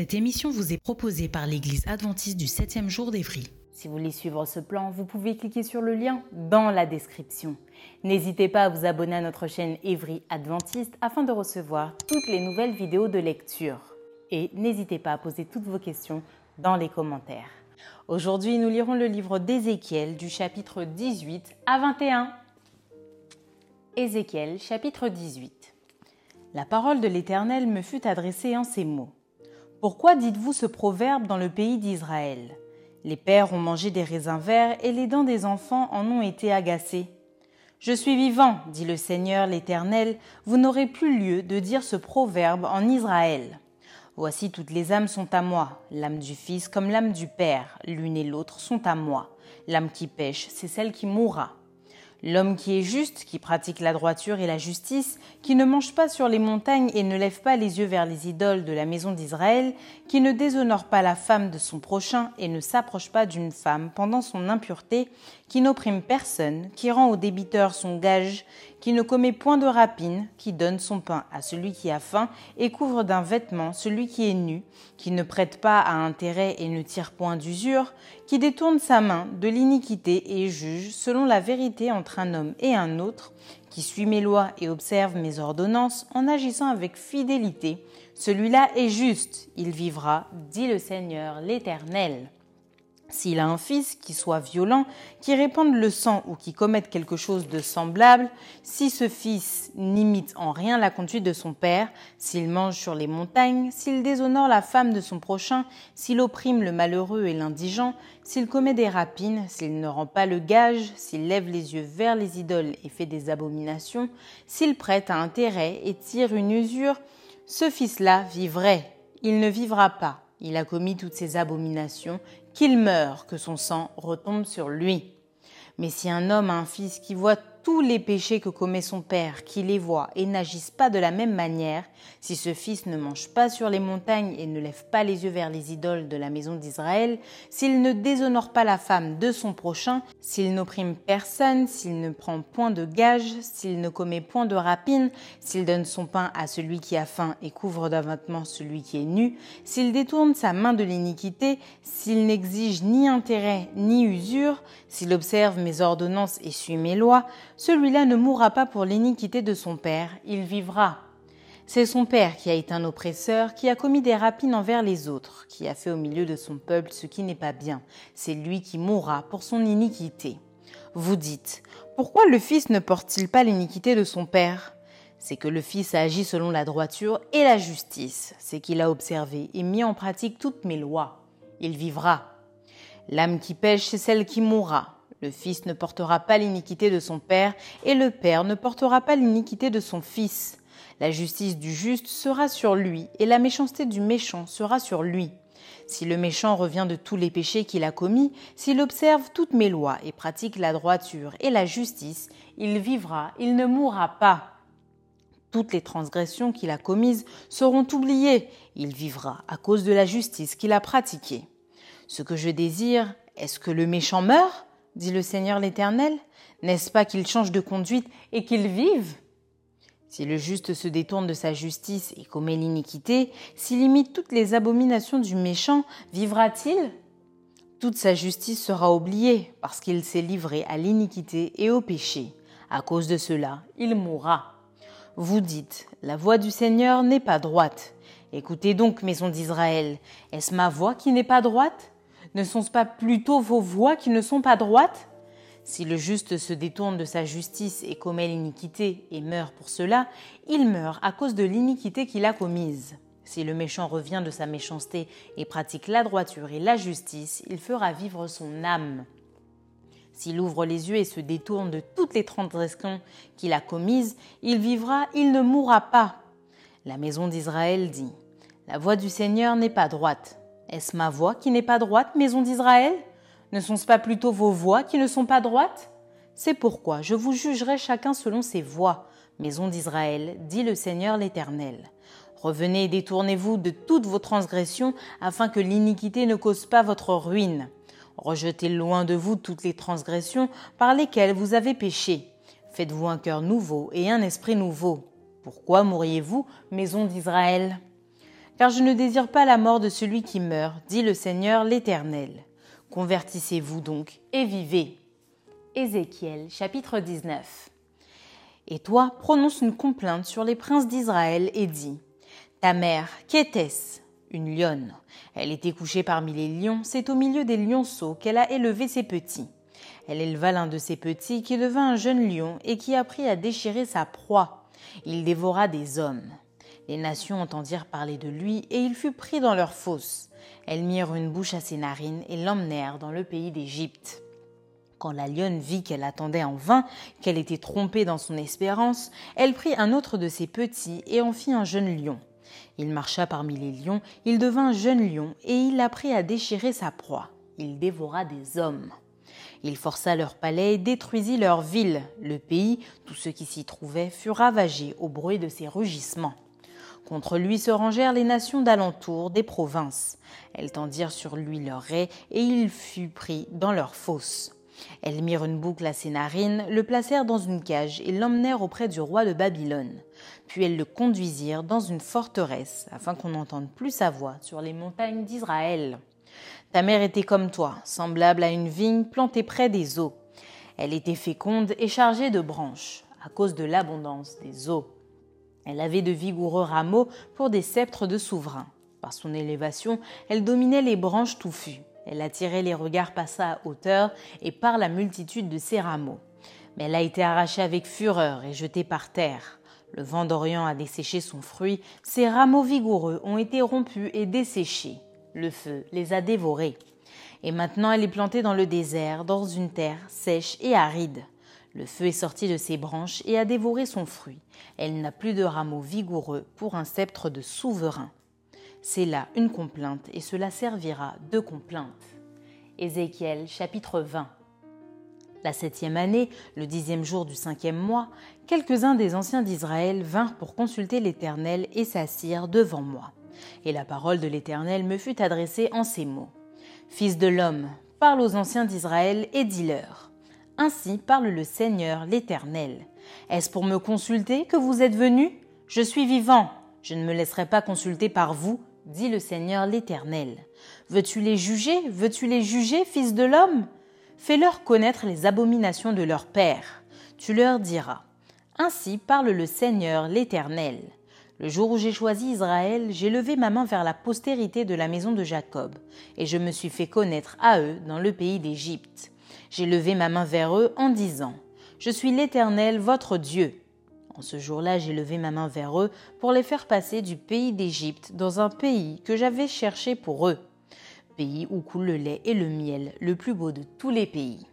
Cette émission vous est proposée par l'Église adventiste du 7e jour d'Évry. Si vous voulez suivre ce plan, vous pouvez cliquer sur le lien dans la description. N'hésitez pas à vous abonner à notre chaîne Évry Adventiste afin de recevoir toutes les nouvelles vidéos de lecture. Et n'hésitez pas à poser toutes vos questions dans les commentaires. Aujourd'hui, nous lirons le livre d'Ézéchiel du chapitre 18 à 21. Ézéchiel chapitre 18. La parole de l'Éternel me fut adressée en ces mots. Pourquoi dites-vous ce proverbe dans le pays d'Israël? Les pères ont mangé des raisins verts et les dents des enfants en ont été agacées. Je suis vivant, dit le Seigneur l'Éternel, vous n'aurez plus lieu de dire ce proverbe en Israël. Voici toutes les âmes sont à moi, l'âme du Fils comme l'âme du Père, l'une et l'autre sont à moi. L'âme qui pêche, c'est celle qui mourra. L'homme qui est juste, qui pratique la droiture et la justice, qui ne mange pas sur les montagnes et ne lève pas les yeux vers les idoles de la maison d'Israël, qui ne déshonore pas la femme de son prochain et ne s'approche pas d'une femme pendant son impureté, qui n'opprime personne, qui rend au débiteur son gage, qui ne commet point de rapine, qui donne son pain à celui qui a faim et couvre d'un vêtement celui qui est nu, qui ne prête pas à intérêt et ne tire point d'usure, qui détourne sa main de l'iniquité et juge selon la vérité entre un homme et un autre, qui suit mes lois et observe mes ordonnances en agissant avec fidélité, celui-là est juste, il vivra, dit le Seigneur l'Éternel. S'il a un fils qui soit violent, qui répande le sang ou qui commette quelque chose de semblable, si ce fils n'imite en rien la conduite de son père, s'il mange sur les montagnes, s'il déshonore la femme de son prochain, s'il opprime le malheureux et l'indigent, s'il commet des rapines, s'il ne rend pas le gage, s'il lève les yeux vers les idoles et fait des abominations, s'il prête à intérêt et tire une usure, ce fils-là vivrait, il ne vivra pas. Il a commis toutes ces abominations qu'il meure, que son sang retombe sur lui. Mais si un homme a un fils qui voit tous les péchés que commet son père, qui les voit et n'agissent pas de la même manière, si ce fils ne mange pas sur les montagnes et ne lève pas les yeux vers les idoles de la maison d'Israël, s'il ne déshonore pas la femme de son prochain, s'il n'opprime personne, s'il ne prend point de gage, s'il ne commet point de rapine, s'il donne son pain à celui qui a faim et couvre d'un celui qui est nu, s'il détourne sa main de l'iniquité, s'il n'exige ni intérêt ni usure, s'il observe mes ordonnances et suit mes lois, celui-là ne mourra pas pour l'iniquité de son père, il vivra. C'est son père qui a été un oppresseur, qui a commis des rapines envers les autres, qui a fait au milieu de son peuple ce qui n'est pas bien. C'est lui qui mourra pour son iniquité. Vous dites, pourquoi le Fils ne porte-t-il pas l'iniquité de son Père? C'est que le Fils a agi selon la droiture et la justice, c'est qu'il a observé et mis en pratique toutes mes lois. Il vivra. L'âme qui pêche, c'est celle qui mourra. Le Fils ne portera pas l'iniquité de son Père, et le Père ne portera pas l'iniquité de son Fils. La justice du juste sera sur lui, et la méchanceté du méchant sera sur lui. Si le méchant revient de tous les péchés qu'il a commis, s'il observe toutes mes lois et pratique la droiture et la justice, il vivra, il ne mourra pas. Toutes les transgressions qu'il a commises seront oubliées, il vivra à cause de la justice qu'il a pratiquée. Ce que je désire, est-ce que le méchant meurt dit le Seigneur l'Éternel N'est-ce pas qu'il change de conduite et qu'il vive? Si le juste se détourne de sa justice et commet l'iniquité, s'il imite toutes les abominations du méchant, vivra-t-il? Toute sa justice sera oubliée parce qu'il s'est livré à l'iniquité et au péché. À cause de cela, il mourra. Vous dites, la voix du Seigneur n'est pas droite. Écoutez donc, maison d'Israël, est-ce ma voix qui n'est pas droite? Ne sont-ce pas plutôt vos voix qui ne sont pas droites? Si le juste se détourne de sa justice et commet l'iniquité et meurt pour cela, il meurt à cause de l'iniquité qu'il a commise. Si le méchant revient de sa méchanceté et pratique la droiture et la justice, il fera vivre son âme. S'il ouvre les yeux et se détourne de toutes les transgressions qu'il a commises, il vivra, il ne mourra pas. La maison d'Israël dit La voix du Seigneur n'est pas droite. Est-ce ma voix qui n'est pas droite, maison d'Israël? Ne sont-ce pas plutôt vos voix qui ne sont pas droites? C'est pourquoi je vous jugerai chacun selon ses voies, maison d'Israël, dit le Seigneur l'Éternel. Revenez et détournez-vous de toutes vos transgressions, afin que l'iniquité ne cause pas votre ruine. Rejetez loin de vous toutes les transgressions par lesquelles vous avez péché. Faites-vous un cœur nouveau et un esprit nouveau. Pourquoi mourriez-vous, maison d'Israël? Car je ne désire pas la mort de celui qui meurt, dit le Seigneur l'Éternel. Convertissez-vous donc et vivez. Ézéchiel chapitre 19 Et toi, prononce une complainte sur les princes d'Israël et dis ta mère, qu'était-ce? Une lionne. Elle était couchée parmi les lions, c'est au milieu des lionceaux qu'elle a élevé ses petits. Elle éleva l'un de ses petits qui devint un jeune lion et qui apprit à déchirer sa proie. Il dévora des hommes. Les nations entendirent parler de lui et il fut pris dans leur fosse. Elles mirent une bouche à ses narines et l'emmenèrent dans le pays d'Égypte. Quand la lionne vit qu'elle attendait en vain, qu'elle était trompée dans son espérance, elle prit un autre de ses petits et en fit un jeune lion. Il marcha parmi les lions, il devint un jeune lion, et il apprit à déchirer sa proie. Il dévora des hommes. Il força leur palais et détruisit leur ville. Le pays, tout ce qui s'y trouvait, fut ravagé au bruit de ses rugissements. Contre lui se rangèrent les nations d'alentour des provinces. Elles tendirent sur lui leurs raies, et il fut pris dans leurs fosses. Elles mirent une boucle à ses narines, le placèrent dans une cage et l'emmenèrent auprès du roi de Babylone. Puis elles le conduisirent dans une forteresse, afin qu'on n'entende plus sa voix sur les montagnes d'Israël. Ta mère était comme toi, semblable à une vigne plantée près des eaux. Elle était féconde et chargée de branches, à cause de l'abondance des eaux. Elle avait de vigoureux rameaux pour des sceptres de souverains. Par son élévation, elle dominait les branches touffues. Elle attirait les regards passés à hauteur et par la multitude de ses rameaux. Mais elle a été arrachée avec fureur et jetée par terre. Le vent d'Orient a desséché son fruit, ses rameaux vigoureux ont été rompus et desséchés. Le feu les a dévorés. Et maintenant elle est plantée dans le désert, dans une terre sèche et aride. Le feu est sorti de ses branches et a dévoré son fruit. Elle n'a plus de rameaux vigoureux pour un sceptre de souverain. C'est là une complainte et cela servira de complainte. Ézéchiel chapitre 20. La septième année, le dixième jour du cinquième mois, quelques-uns des anciens d'Israël vinrent pour consulter l'Éternel et s'assirent devant moi. Et la parole de l'Éternel me fut adressée en ces mots. Fils de l'homme, parle aux anciens d'Israël et dis-leur. Ainsi parle le Seigneur l'Éternel. Est-ce pour me consulter que vous êtes venus Je suis vivant. Je ne me laisserai pas consulter par vous, dit le Seigneur l'Éternel. Veux-tu les juger? Veux-tu les juger, fils de l'homme? Fais-leur connaître les abominations de leur père. Tu leur diras. Ainsi parle le Seigneur l'Éternel. Le jour où j'ai choisi Israël, j'ai levé ma main vers la postérité de la maison de Jacob, et je me suis fait connaître à eux dans le pays d'Égypte. J'ai levé ma main vers eux en disant, Je suis l'Éternel, votre Dieu. En ce jour-là, j'ai levé ma main vers eux pour les faire passer du pays d'Égypte dans un pays que j'avais cherché pour eux, pays où coule le lait et le miel, le plus beau de tous les pays.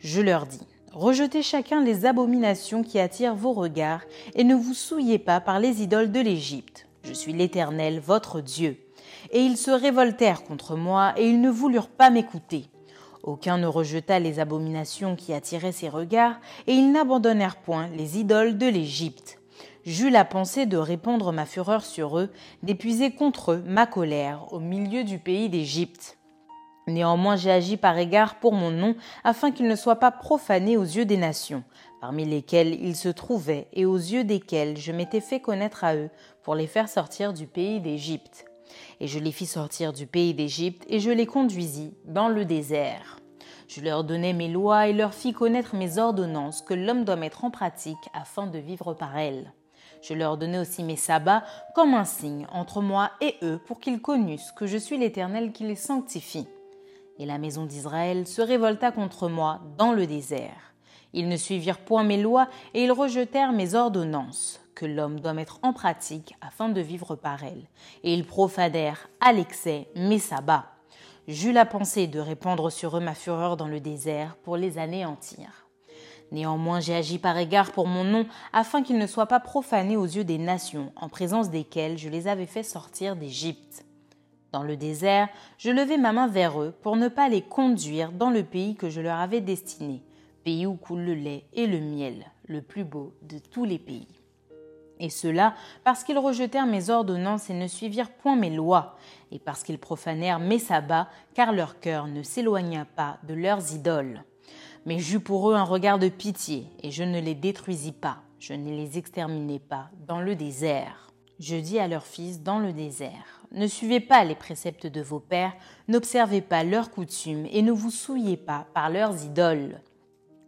Je leur dis, rejetez chacun les abominations qui attirent vos regards et ne vous souillez pas par les idoles de l'Égypte. Je suis l'Éternel, votre Dieu. Et ils se révoltèrent contre moi et ils ne voulurent pas m'écouter. Aucun ne rejeta les abominations qui attiraient ses regards, et ils n'abandonnèrent point les idoles de l'Égypte. J'eus la pensée de répandre ma fureur sur eux, d'épuiser contre eux ma colère au milieu du pays d'Égypte. Néanmoins j'ai agi par égard pour mon nom, afin qu'il ne soit pas profané aux yeux des nations, parmi lesquelles ils se trouvaient, et aux yeux desquels je m'étais fait connaître à eux, pour les faire sortir du pays d'Égypte. Et je les fis sortir du pays d'Égypte, et je les conduisis dans le désert. Je leur donnai mes lois et leur fis connaître mes ordonnances que l'homme doit mettre en pratique afin de vivre par elles. Je leur donnai aussi mes sabbats comme un signe entre moi et eux pour qu'ils connussent que je suis l'Éternel qui les sanctifie. Et la maison d'Israël se révolta contre moi dans le désert. Ils ne suivirent point mes lois et ils rejetèrent mes ordonnances que l'homme doit mettre en pratique afin de vivre par elles. Et ils profanèrent à l'excès mes sabbats. J'eus la pensée de répandre sur eux ma fureur dans le désert pour les anéantir. Néanmoins, j'ai agi par égard pour mon nom, afin qu'ils ne soient pas profanés aux yeux des nations, en présence desquelles je les avais fait sortir d'Égypte. Dans le désert, je levai ma main vers eux pour ne pas les conduire dans le pays que je leur avais destiné, pays où coule le lait et le miel, le plus beau de tous les pays. Et cela parce qu'ils rejetèrent mes ordonnances et ne suivirent point mes lois, et parce qu'ils profanèrent mes sabbats, car leur cœur ne s'éloigna pas de leurs idoles. Mais j'eus pour eux un regard de pitié, et je ne les détruisis pas, je ne les exterminai pas dans le désert. Je dis à leurs fils dans le désert, ne suivez pas les préceptes de vos pères, n'observez pas leurs coutumes, et ne vous souillez pas par leurs idoles.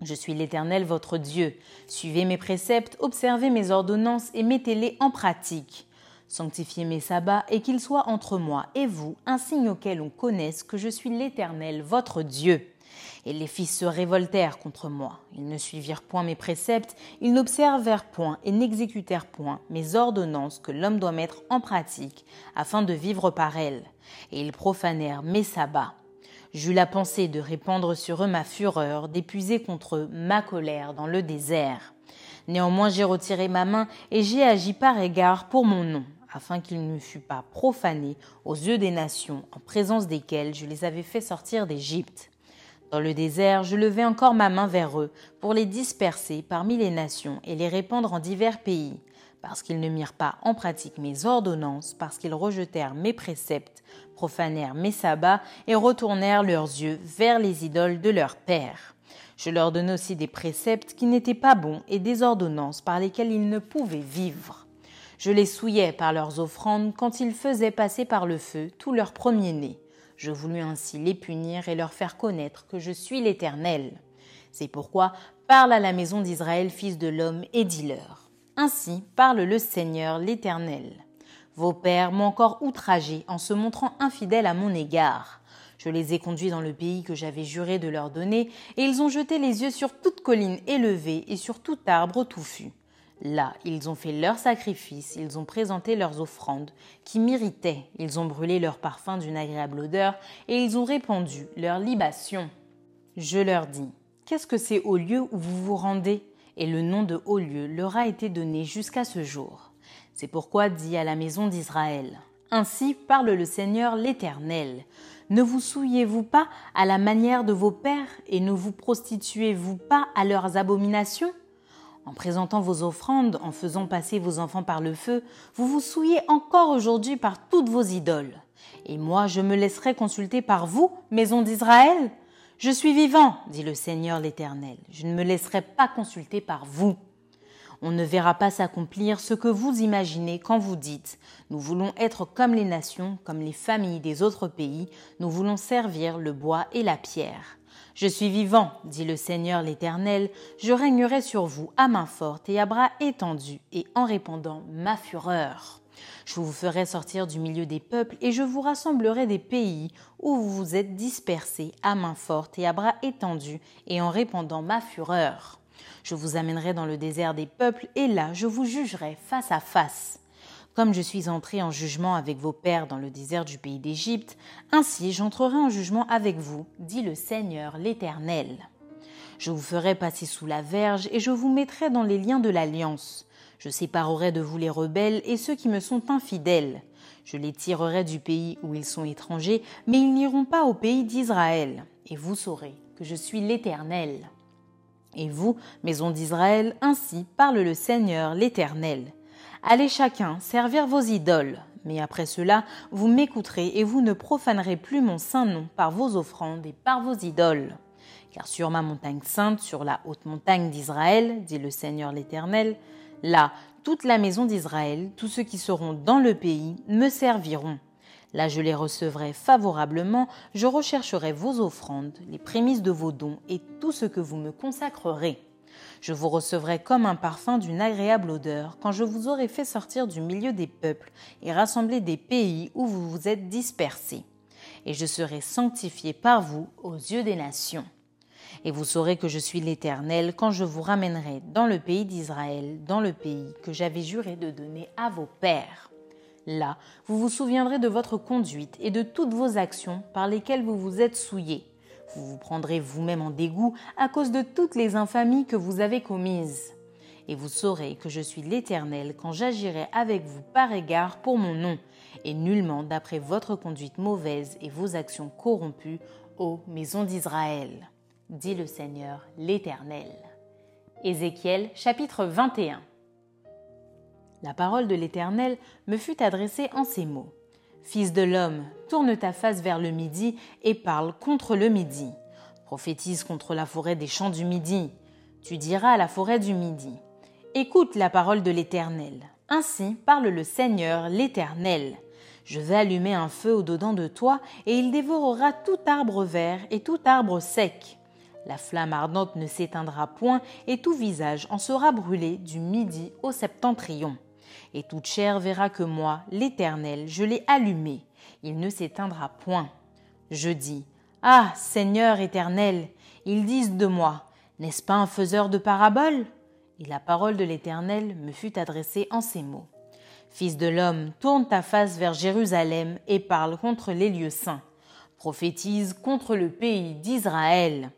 Je suis l'Éternel votre Dieu. Suivez mes préceptes, observez mes ordonnances et mettez-les en pratique. Sanctifiez mes sabbats et qu'ils soient entre moi et vous un signe auquel on connaisse que je suis l'Éternel votre Dieu. Et les fils se révoltèrent contre moi. Ils ne suivirent point mes préceptes, ils n'observèrent point et n'exécutèrent point mes ordonnances que l'homme doit mettre en pratique afin de vivre par elles. Et ils profanèrent mes sabbats. J'eus la pensée de répandre sur eux ma fureur, d'épuiser contre eux ma colère dans le désert. Néanmoins j'ai retiré ma main et j'ai agi par égard pour mon nom, afin qu'il ne fût pas profané aux yeux des nations en présence desquelles je les avais fait sortir d'Égypte. Dans le désert, je levai encore ma main vers eux pour les disperser parmi les nations et les répandre en divers pays, parce qu'ils ne mirent pas en pratique mes ordonnances, parce qu'ils rejetèrent mes préceptes, profanèrent mes sabbats et retournèrent leurs yeux vers les idoles de leurs pères. Je leur donnai aussi des préceptes qui n'étaient pas bons et des ordonnances par lesquelles ils ne pouvaient vivre. Je les souillais par leurs offrandes quand ils faisaient passer par le feu tous leurs premiers-nés je voulus ainsi les punir et leur faire connaître que je suis l'Éternel. C'est pourquoi parle à la maison d'Israël, fils de l'homme, et dis-leur. Ainsi parle le Seigneur l'Éternel. Vos pères m'ont encore outragé en se montrant infidèles à mon égard. Je les ai conduits dans le pays que j'avais juré de leur donner, et ils ont jeté les yeux sur toute colline élevée et sur tout arbre touffu. Là, ils ont fait leurs sacrifices, ils ont présenté leurs offrandes, qui m'irritaient, ils ont brûlé leur parfum d'une agréable odeur, et ils ont répandu leurs libations. Je leur dis, qu'est-ce que c'est au lieu où vous vous rendez? Et le nom de haut lieu leur a été donné jusqu'à ce jour. C'est pourquoi dit à la maison d'Israël, Ainsi parle le Seigneur l'Éternel. Ne vous souillez-vous pas à la manière de vos pères, et ne vous prostituez-vous pas à leurs abominations? En présentant vos offrandes, en faisant passer vos enfants par le feu, vous vous souillez encore aujourd'hui par toutes vos idoles. Et moi, je me laisserai consulter par vous, maison d'Israël Je suis vivant, dit le Seigneur l'Éternel. Je ne me laisserai pas consulter par vous. On ne verra pas s'accomplir ce que vous imaginez quand vous dites Nous voulons être comme les nations, comme les familles des autres pays, nous voulons servir le bois et la pierre. Je suis vivant, dit le Seigneur l'Éternel, je régnerai sur vous à main forte et à bras étendus, et en répandant ma fureur. Je vous ferai sortir du milieu des peuples, et je vous rassemblerai des pays où vous vous êtes dispersés à main forte et à bras étendus, et en répandant ma fureur. Je vous amènerai dans le désert des peuples, et là je vous jugerai face à face. Comme je suis entré en jugement avec vos pères dans le désert du pays d'Égypte, ainsi j'entrerai en jugement avec vous, dit le Seigneur l'Éternel. Je vous ferai passer sous la verge et je vous mettrai dans les liens de l'alliance. Je séparerai de vous les rebelles et ceux qui me sont infidèles. Je les tirerai du pays où ils sont étrangers, mais ils n'iront pas au pays d'Israël. Et vous saurez que je suis l'Éternel. Et vous, maison d'Israël, ainsi parle le Seigneur l'Éternel. Allez chacun servir vos idoles, mais après cela, vous m'écouterez et vous ne profanerez plus mon saint nom par vos offrandes et par vos idoles. Car sur ma montagne sainte, sur la haute montagne d'Israël, dit le Seigneur l'Éternel, là, toute la maison d'Israël, tous ceux qui seront dans le pays, me serviront. Là je les recevrai favorablement, je rechercherai vos offrandes, les prémices de vos dons et tout ce que vous me consacrerez. Je vous recevrai comme un parfum d'une agréable odeur quand je vous aurai fait sortir du milieu des peuples et rassembler des pays où vous vous êtes dispersés. et je serai sanctifié par vous aux yeux des nations. Et vous saurez que je suis l'Éternel quand je vous ramènerai dans le pays d'Israël, dans le pays que j'avais juré de donner à vos pères. Là, vous vous souviendrez de votre conduite et de toutes vos actions par lesquelles vous vous êtes souillés. Vous vous prendrez vous-même en dégoût à cause de toutes les infamies que vous avez commises. Et vous saurez que je suis l'Éternel quand j'agirai avec vous par égard pour mon nom, et nullement d'après votre conduite mauvaise et vos actions corrompues, ô maison d'Israël, dit le Seigneur l'Éternel. Ézéchiel chapitre 21 la parole de l'Éternel me fut adressée en ces mots. Fils de l'homme, tourne ta face vers le midi et parle contre le midi. Prophétise contre la forêt des champs du midi. Tu diras à la forêt du midi. Écoute la parole de l'Éternel. Ainsi parle le Seigneur l'Éternel. Je vais allumer un feu au-dedans de toi, et il dévorera tout arbre vert et tout arbre sec. La flamme ardente ne s'éteindra point, et tout visage en sera brûlé du midi au septentrion et toute chair verra que moi, l'Éternel, je l'ai allumé, il ne s'éteindra point. Je dis, Ah, Seigneur éternel, ils disent de moi, n'est-ce pas un faiseur de paraboles? Et la parole de l'Éternel me fut adressée en ces mots. Fils de l'homme, tourne ta face vers Jérusalem et parle contre les lieux saints. Prophétise contre le pays d'Israël.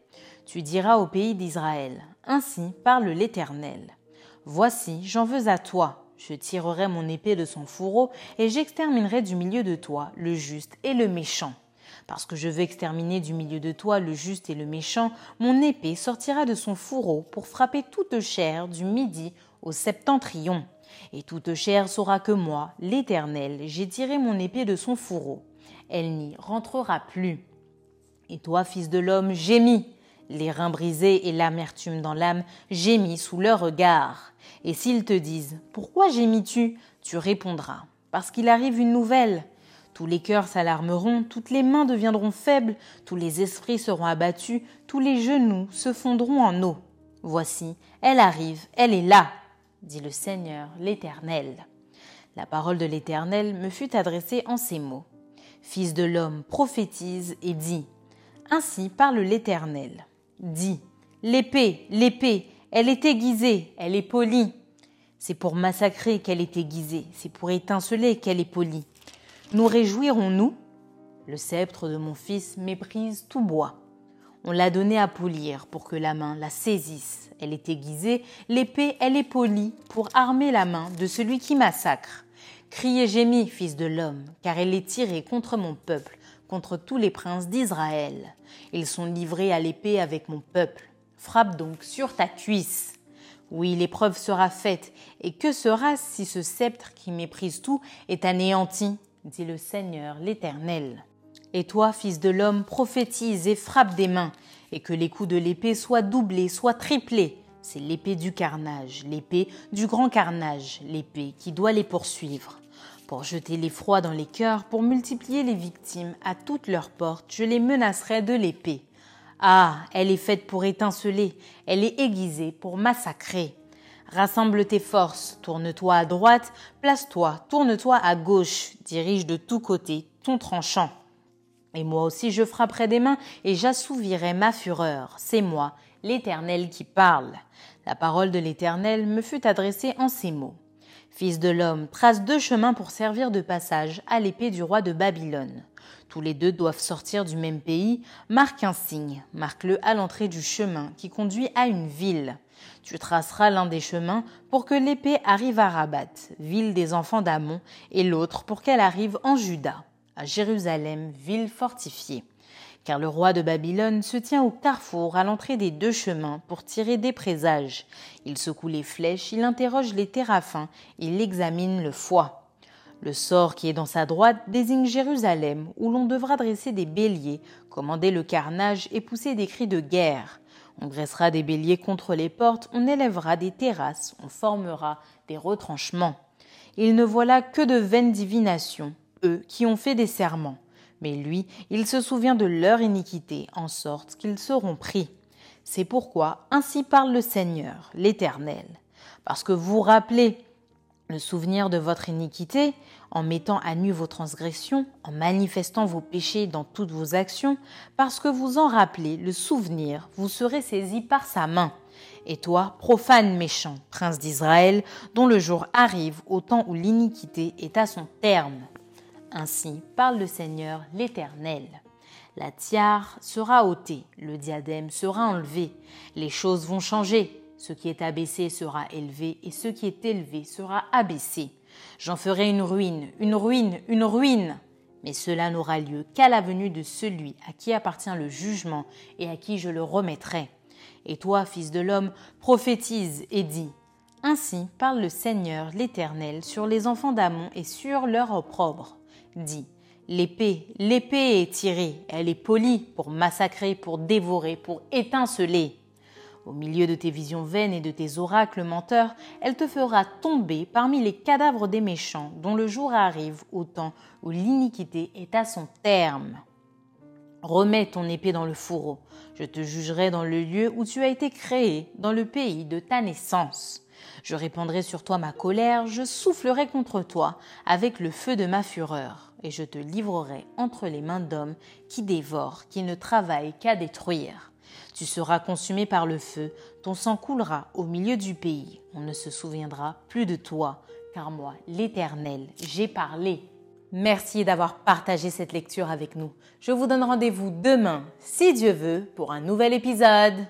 Tu diras au pays d'Israël, Ainsi parle l'Éternel. Voici, j'en veux à toi, je tirerai mon épée de son fourreau et j'exterminerai du milieu de toi le juste et le méchant. Parce que je veux exterminer du milieu de toi le juste et le méchant, mon épée sortira de son fourreau pour frapper toute chair du midi au septentrion. Et toute chair saura que moi, l'Éternel, j'ai tiré mon épée de son fourreau. Elle n'y rentrera plus. Et toi, fils de l'homme, gémis. Les reins brisés et l'amertume dans l'âme gémis sous leur regard. Et s'ils te disent Pourquoi gémis-tu? tu répondras Parce qu'il arrive une nouvelle. Tous les cœurs s'alarmeront, toutes les mains deviendront faibles, tous les esprits seront abattus, tous les genoux se fondront en eau. Voici, elle arrive, elle est là, dit le Seigneur l'Éternel. La parole de l'Éternel me fut adressée en ces mots. Fils de l'homme, prophétise et dis. Ainsi parle l'Éternel. Dis. L'épée, l'épée, elle est aiguisée, elle est polie. C'est pour massacrer qu'elle est aiguisée, c'est pour étinceler qu'elle est polie. Nous réjouirons-nous Le sceptre de mon fils méprise tout bois. On l'a donné à polir pour que la main la saisisse. Elle est aiguisée, l'épée, elle est polie pour armer la main de celui qui massacre. Criez gémis, fils de l'homme, car elle est tirée contre mon peuple, contre tous les princes d'Israël. Ils sont livrés à l'épée avec mon peuple. Frappe donc sur ta cuisse. Oui, l'épreuve sera faite, et que sera si ce sceptre qui méprise tout est anéanti dit le Seigneur l'Éternel. Et toi, fils de l'homme, prophétise et frappe des mains, et que les coups de l'épée soient doublés, soient triplés. C'est l'épée du carnage, l'épée du grand carnage, l'épée qui doit les poursuivre. Pour jeter l'effroi dans les cœurs, pour multiplier les victimes à toutes leurs portes, je les menacerai de l'épée. Ah, elle est faite pour étinceler, elle est aiguisée pour massacrer. Rassemble tes forces, tourne-toi à droite, place-toi, tourne-toi à gauche, dirige de tous côtés ton tranchant. Et moi aussi je frapperai des mains et j'assouvirai ma fureur. C'est moi, l'Éternel, qui parle. La parole de l'Éternel me fut adressée en ces mots. Fils de l'homme, trace deux chemins pour servir de passage à l'épée du roi de Babylone tous les deux doivent sortir du même pays, marque un signe, marque-le à l'entrée du chemin qui conduit à une ville. Tu traceras l'un des chemins pour que l'épée arrive à Rabat, ville des enfants d'Amon, et l'autre pour qu'elle arrive en Juda, à Jérusalem, ville fortifiée. Car le roi de Babylone se tient au carrefour à l'entrée des deux chemins pour tirer des présages. Il secoue les flèches, il interroge les téraphins, il examine le foie. Le sort qui est dans sa droite désigne Jérusalem, où l'on devra dresser des béliers, commander le carnage et pousser des cris de guerre. On dressera des béliers contre les portes, on élèvera des terrasses, on formera des retranchements. Il ne voilà que de vaines divinations, eux qui ont fait des serments. Mais lui, il se souvient de leur iniquité, en sorte qu'ils seront pris. C'est pourquoi ainsi parle le Seigneur, l'Éternel. Parce que vous rappelez le souvenir de votre iniquité, en mettant à nu vos transgressions, en manifestant vos péchés dans toutes vos actions, parce que vous en rappelez le souvenir, vous serez saisi par sa main. Et toi, profane méchant, prince d'Israël, dont le jour arrive au temps où l'iniquité est à son terme. Ainsi parle le Seigneur l'Éternel. La tiare sera ôtée, le diadème sera enlevé, les choses vont changer, ce qui est abaissé sera élevé, et ce qui est élevé sera abaissé. J'en ferai une ruine, une ruine, une ruine. Mais cela n'aura lieu qu'à la venue de celui à qui appartient le jugement et à qui je le remettrai. Et toi, fils de l'homme, prophétise et dis. Ainsi parle le Seigneur l'Éternel sur les enfants d'Amon et sur leur opprobre. Dis. L'épée, l'épée est tirée, elle est polie pour massacrer, pour dévorer, pour étinceler. Au milieu de tes visions vaines et de tes oracles menteurs, elle te fera tomber parmi les cadavres des méchants, dont le jour arrive au temps où l'iniquité est à son terme. Remets ton épée dans le fourreau. Je te jugerai dans le lieu où tu as été créé, dans le pays de ta naissance. Je répandrai sur toi ma colère, je soufflerai contre toi avec le feu de ma fureur, et je te livrerai entre les mains d'hommes qui dévorent, qui ne travaillent qu'à détruire. Tu seras consumé par le feu, ton sang coulera au milieu du pays. On ne se souviendra plus de toi, car moi, l'Éternel, j'ai parlé. Merci d'avoir partagé cette lecture avec nous. Je vous donne rendez-vous demain, si Dieu veut, pour un nouvel épisode.